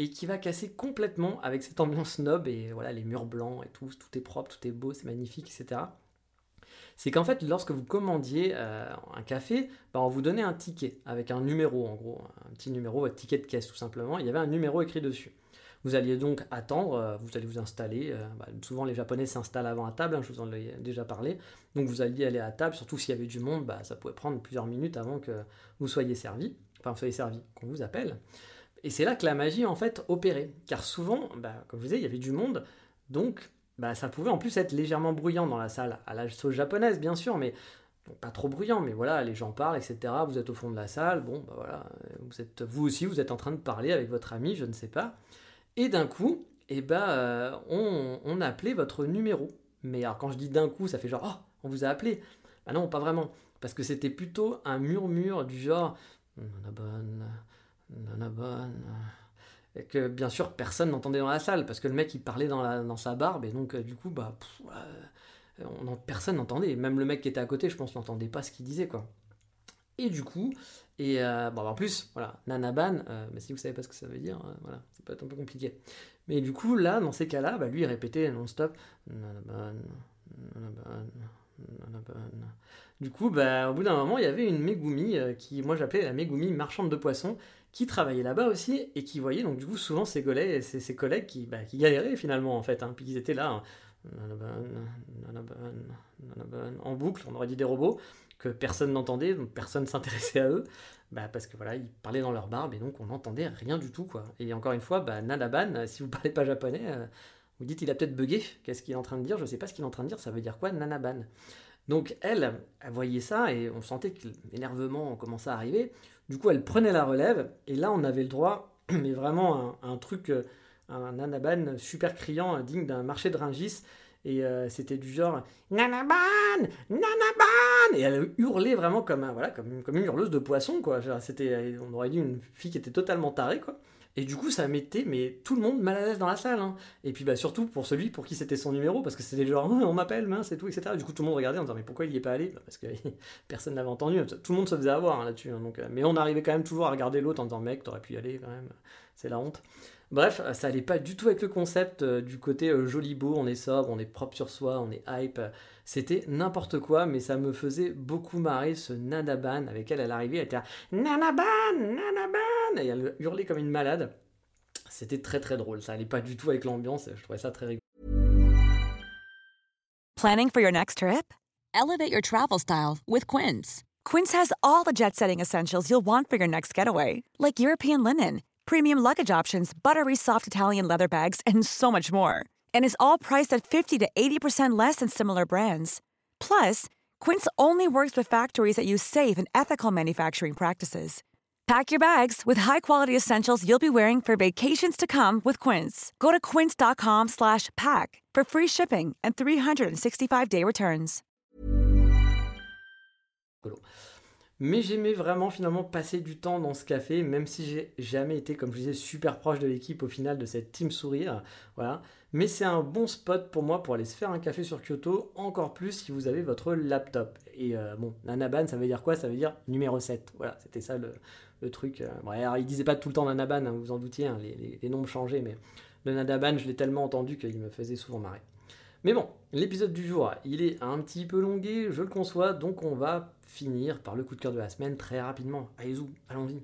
A: et qui va casser complètement avec cette ambiance snob et voilà les murs blancs et tout, tout est propre, tout est beau, c'est magnifique, etc. C'est qu'en fait, lorsque vous commandiez euh, un café, bah, on vous donnait un ticket avec un numéro en gros, un petit numéro, votre ticket de caisse tout simplement. Il y avait un numéro écrit dessus. Vous alliez donc attendre, euh, vous allez vous installer. Euh, bah, souvent, les Japonais s'installent avant à table, hein, je vous en ai déjà parlé. Donc, vous alliez aller à table, surtout s'il y avait du monde, bah, ça pouvait prendre plusieurs minutes avant que vous soyez servi, enfin, vous soyez servi, qu'on vous appelle. Et c'est là que la magie en fait opérait. Car souvent, bah, comme je vous disais, il y avait du monde, donc bah, ça pouvait en plus être légèrement bruyant dans la salle. À la sauce japonaise, bien sûr, mais pas trop bruyant, mais voilà, les gens parlent, etc. Vous êtes au fond de la salle, bon, bah voilà, vous, êtes, vous aussi, vous êtes en train de parler avec votre ami, je ne sais pas. Et d'un coup, eh ben, on, on appelait votre numéro. Mais alors quand je dis d'un coup, ça fait genre, oh, on vous a appelé. Ah non, pas vraiment. Parce que c'était plutôt un murmure du genre, Nanabon, Nanabon. Et que bien sûr personne n'entendait dans la salle parce que le mec il parlait dans, sa barbe et donc euh, du coup bah on, personne n'entendait. Même le mec qui était à côté, je pense, n'entendait pas ce qu'il disait quoi. Et du coup, et euh, bon, en plus, voilà, Nanaban, euh, mais si vous savez pas ce que ça veut dire, euh, voilà, c'est peut être un peu compliqué. Mais du coup, là, dans ces cas-là, bah, lui, il répétait non-stop Nanaban, Nanaban, Nanaban. Du coup, bah, au bout d'un moment, il y avait une Megumi, qui, moi j'appelais la Megumi marchande de poissons, qui travaillait là-bas aussi, et qui voyait donc du souvent ses collègues, collègues qui, bah, qui galéraient finalement, en fait, hein, puis ils étaient là, hein, en boucle, on aurait dit des robots que personne n'entendait, donc personne s'intéressait à eux, bah parce que voilà, ils parlaient dans leur barbe et donc on n'entendait rien du tout quoi. Et encore une fois, bah, Nanaban, euh, si vous parlez pas japonais, euh, vous dites il a peut-être bugué, qu'est-ce qu'il est en train de dire? Je sais pas ce qu'il est en train de dire, ça veut dire quoi Nanaban? Donc elle, elle voyait ça et on sentait que l'énervement commençait à arriver. Du coup, elle prenait la relève et là on avait le droit, mais vraiment un, un truc, euh, un Nanaban super criant, digne d'un marché de Ringis et euh, c'était du genre Nanaban Nanaban Et elle hurlait vraiment comme, un, voilà, comme une hurleuse de poisson, quoi. C'était, on aurait dit une fille qui était totalement tarée, quoi. Et du coup, ça mettait mais tout le monde mal à l'aise dans la salle. Hein. Et puis bah, surtout pour celui pour qui c'était son numéro, parce que c'était genre on m'appelle, c'est tout, etc. Du coup, tout le monde regardait en disant mais pourquoi il n'y est pas allé? Bah, Parce que personne n'avait entendu. Tout le monde se faisait avoir hein, là-dessus. Hein, donc, euh, mais on arrivait quand même toujours à regarder l'autre en disant mec, t'aurais pu y aller quand même. C'est la honte. Bref, ça allait pas du tout avec le concept euh, du côté euh, joli beau, on est sobre, on est propre sur soi, on est hype. C'était n'importe quoi, mais ça me faisait beaucoup marrer ce Nanaban avec elle, elle arrivait, elle était là, Nanaban, Nanaban Et elle hurlait comme une malade. C'était très très drôle, ça allait pas du tout avec l'ambiance, je trouvais ça très rigolo.
C: Planning for your next trip? Elevate your travel style with Quince. Quince has all the jet setting essentials you'll want for your next getaway, like European linen premium luggage options, buttery soft Italian leather bags, and so much more. And is all priced at 50 to 80% less than similar brands. Plus, Quince only works with factories that use safe and ethical manufacturing practices. Pack your bags with high-quality essentials you'll be wearing for vacations to come with Quince. Go to quince.com/pack for free shipping and 365-day returns.
A: Mais j'aimais vraiment finalement passer du temps dans ce café, même si j'ai jamais été, comme je disais, super proche de l'équipe au final de cette team sourire. Voilà. Mais c'est un bon spot pour moi pour aller se faire un café sur Kyoto, encore plus si vous avez votre laptop. Et euh, bon, Nanaban, ça veut dire quoi? Ça veut dire numéro 7. Voilà, c'était ça le, truc. Bon, alors, il disait pas tout le temps Nanaban, hein, vous en doutiez, hein, les, les, noms changeaient, mais le Nanaban, je l'ai tellement entendu qu'il me faisait souvent marrer. Mais bon, l'épisode du jour, il est un petit peu longué, je le conçois, donc on va finir par le coup de cœur de la semaine très rapidement. Allez, zou, allons-y.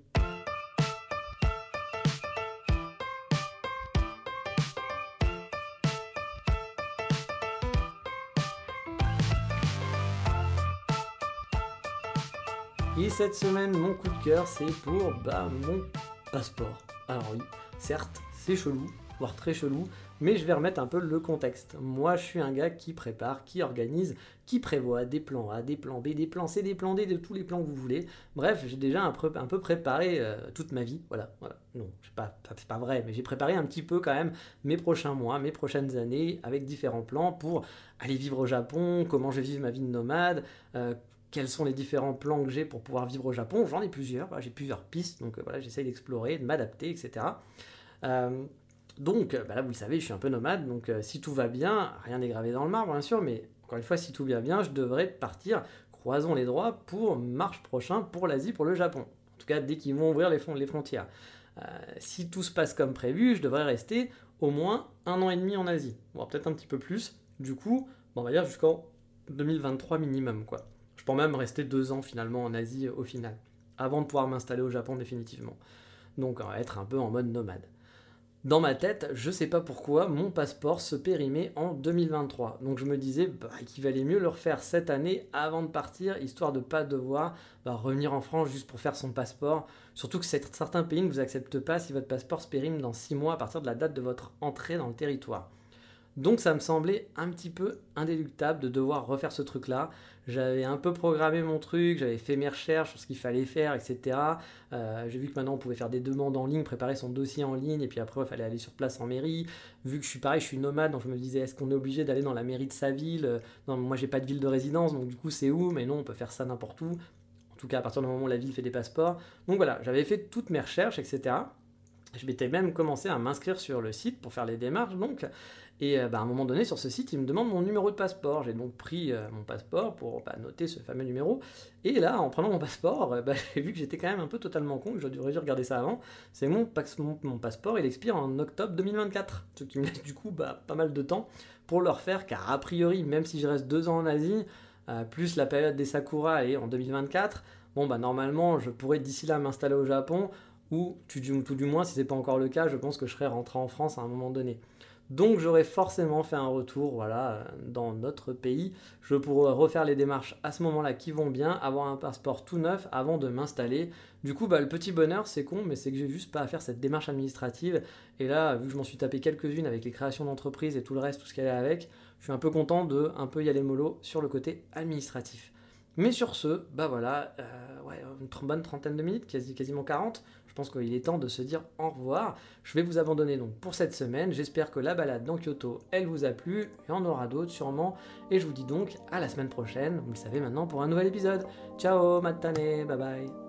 A: Et cette semaine, mon coup de cœur, c'est pour bah, mon passeport. Alors oui, certes, c'est chelou, voire très chelou, mais je vais remettre un peu le contexte. Moi, je suis un gars qui prépare, qui organise, qui prévoit des plans A, des plans B, des plans C, des plans D, de tous les plans que vous voulez. Bref, j'ai déjà un peu, préparé euh, toute ma vie. Voilà, voilà. Non, c'est pas, pas vrai, mais j'ai préparé un petit peu quand même mes prochains mois, mes prochaines années, avec différents plans pour aller vivre au Japon, comment je vais vivre ma vie de nomade. Euh, quels sont les différents plans que j'ai pour pouvoir vivre au Japon J'en ai plusieurs, j'ai plusieurs pistes, donc euh, voilà, j'essaye d'explorer, de m'adapter, etc. Donc, euh, bah là, vous le savez, je suis un peu nomade, donc euh, si tout va bien, rien n'est gravé dans le marbre, bien sûr, mais encore une fois, si tout va bien, je devrais partir, croisons les droits, pour mars prochain, pour l'Asie, pour le Japon. En tout cas, dès qu'ils vont ouvrir les, frontières. Euh, si tout se passe comme prévu, je devrais rester au moins un an et demi en Asie, voire peut-être un petit peu plus. Du coup, on va dire jusqu'en 2023 minimum, quoi. Peux même rester deux ans finalement en Asie au final, avant de pouvoir m'installer au Japon définitivement. Donc, on va être un peu en mode nomade. Dans ma tête, je sais pas pourquoi, mon passeport se périmait en 2023. Donc je me disais bah, qu'il valait mieux le refaire cette année avant de partir, histoire de pas devoir bah, revenir en France juste pour faire son passeport. Surtout que certains pays ne vous acceptent pas si votre passeport se périme dans 6 mois à partir de la date de votre entrée dans le territoire. Donc ça me semblait un petit peu indéluctable de devoir refaire ce truc-là. J'avais un peu programmé mon truc, j'avais fait mes recherches sur ce qu'il fallait faire, etc. Euh, j'ai vu que maintenant on pouvait faire des demandes en ligne, préparer son dossier en ligne, et puis après il fallait aller sur place en mairie. Vu que je suis pareil, je suis nomade, donc je me disais est-ce qu'on est obligé d'aller dans la mairie de sa ville? Non, moi j'ai pas de ville de résidence, donc du coup c'est où? Mais non, on peut faire ça n'importe où. En tout cas, à partir du moment où la ville fait des passeports. Donc voilà, j'avais fait toutes mes recherches, etc. Je m'étais même commencé à m'inscrire sur le site pour faire les démarches, donc. Et euh, bah, à un moment donné, sur ce site, il me demande mon numéro de passeport. J'ai donc pris euh, mon passeport pour bah, noter ce fameux numéro. Et là, en prenant mon passeport, euh, bah, j'ai vu que j'étais quand même un peu totalement con, que j'aurais dû regarder ça avant. C'est mon, passeport, il expire en octobre 2024. Ce qui me laisse du coup bah, pas mal de temps pour le refaire, car a priori, même si je reste deux ans en Asie, plus la période des Sakura est en 2024, bon bah normalement je pourrais d'ici là m'installer au Japon, ou tout du moins si c'est pas encore le cas, je pense que je serais rentré en France à un moment donné. Donc j'aurais forcément fait un retour voilà, dans notre pays. Je pourrais refaire les démarches à ce moment-là qui vont bien, avoir un passeport tout neuf avant de m'installer. Du coup, bah, le petit bonheur, c'est con, mais c'est que j'ai juste pas à faire cette démarche administrative. Et là, vu que je m'en suis tapé quelques-unes avec les créations d'entreprises et tout le reste, tout ce qu'elle a avec, je suis un peu content de un peu y aller mollo sur le côté administratif. Mais sur ce, bah voilà, euh, ouais, une bonne trentaine de minutes, quasi, quasiment 40. Je pense qu'il est temps de se dire au revoir. Je vais vous abandonner donc pour cette semaine. J'espère que la balade dans Kyoto, elle vous a plu. Et on aura d'autres sûrement. Et je vous dis donc à la semaine prochaine. Vous le savez maintenant pour un nouvel épisode. Ciao, matane, bye bye.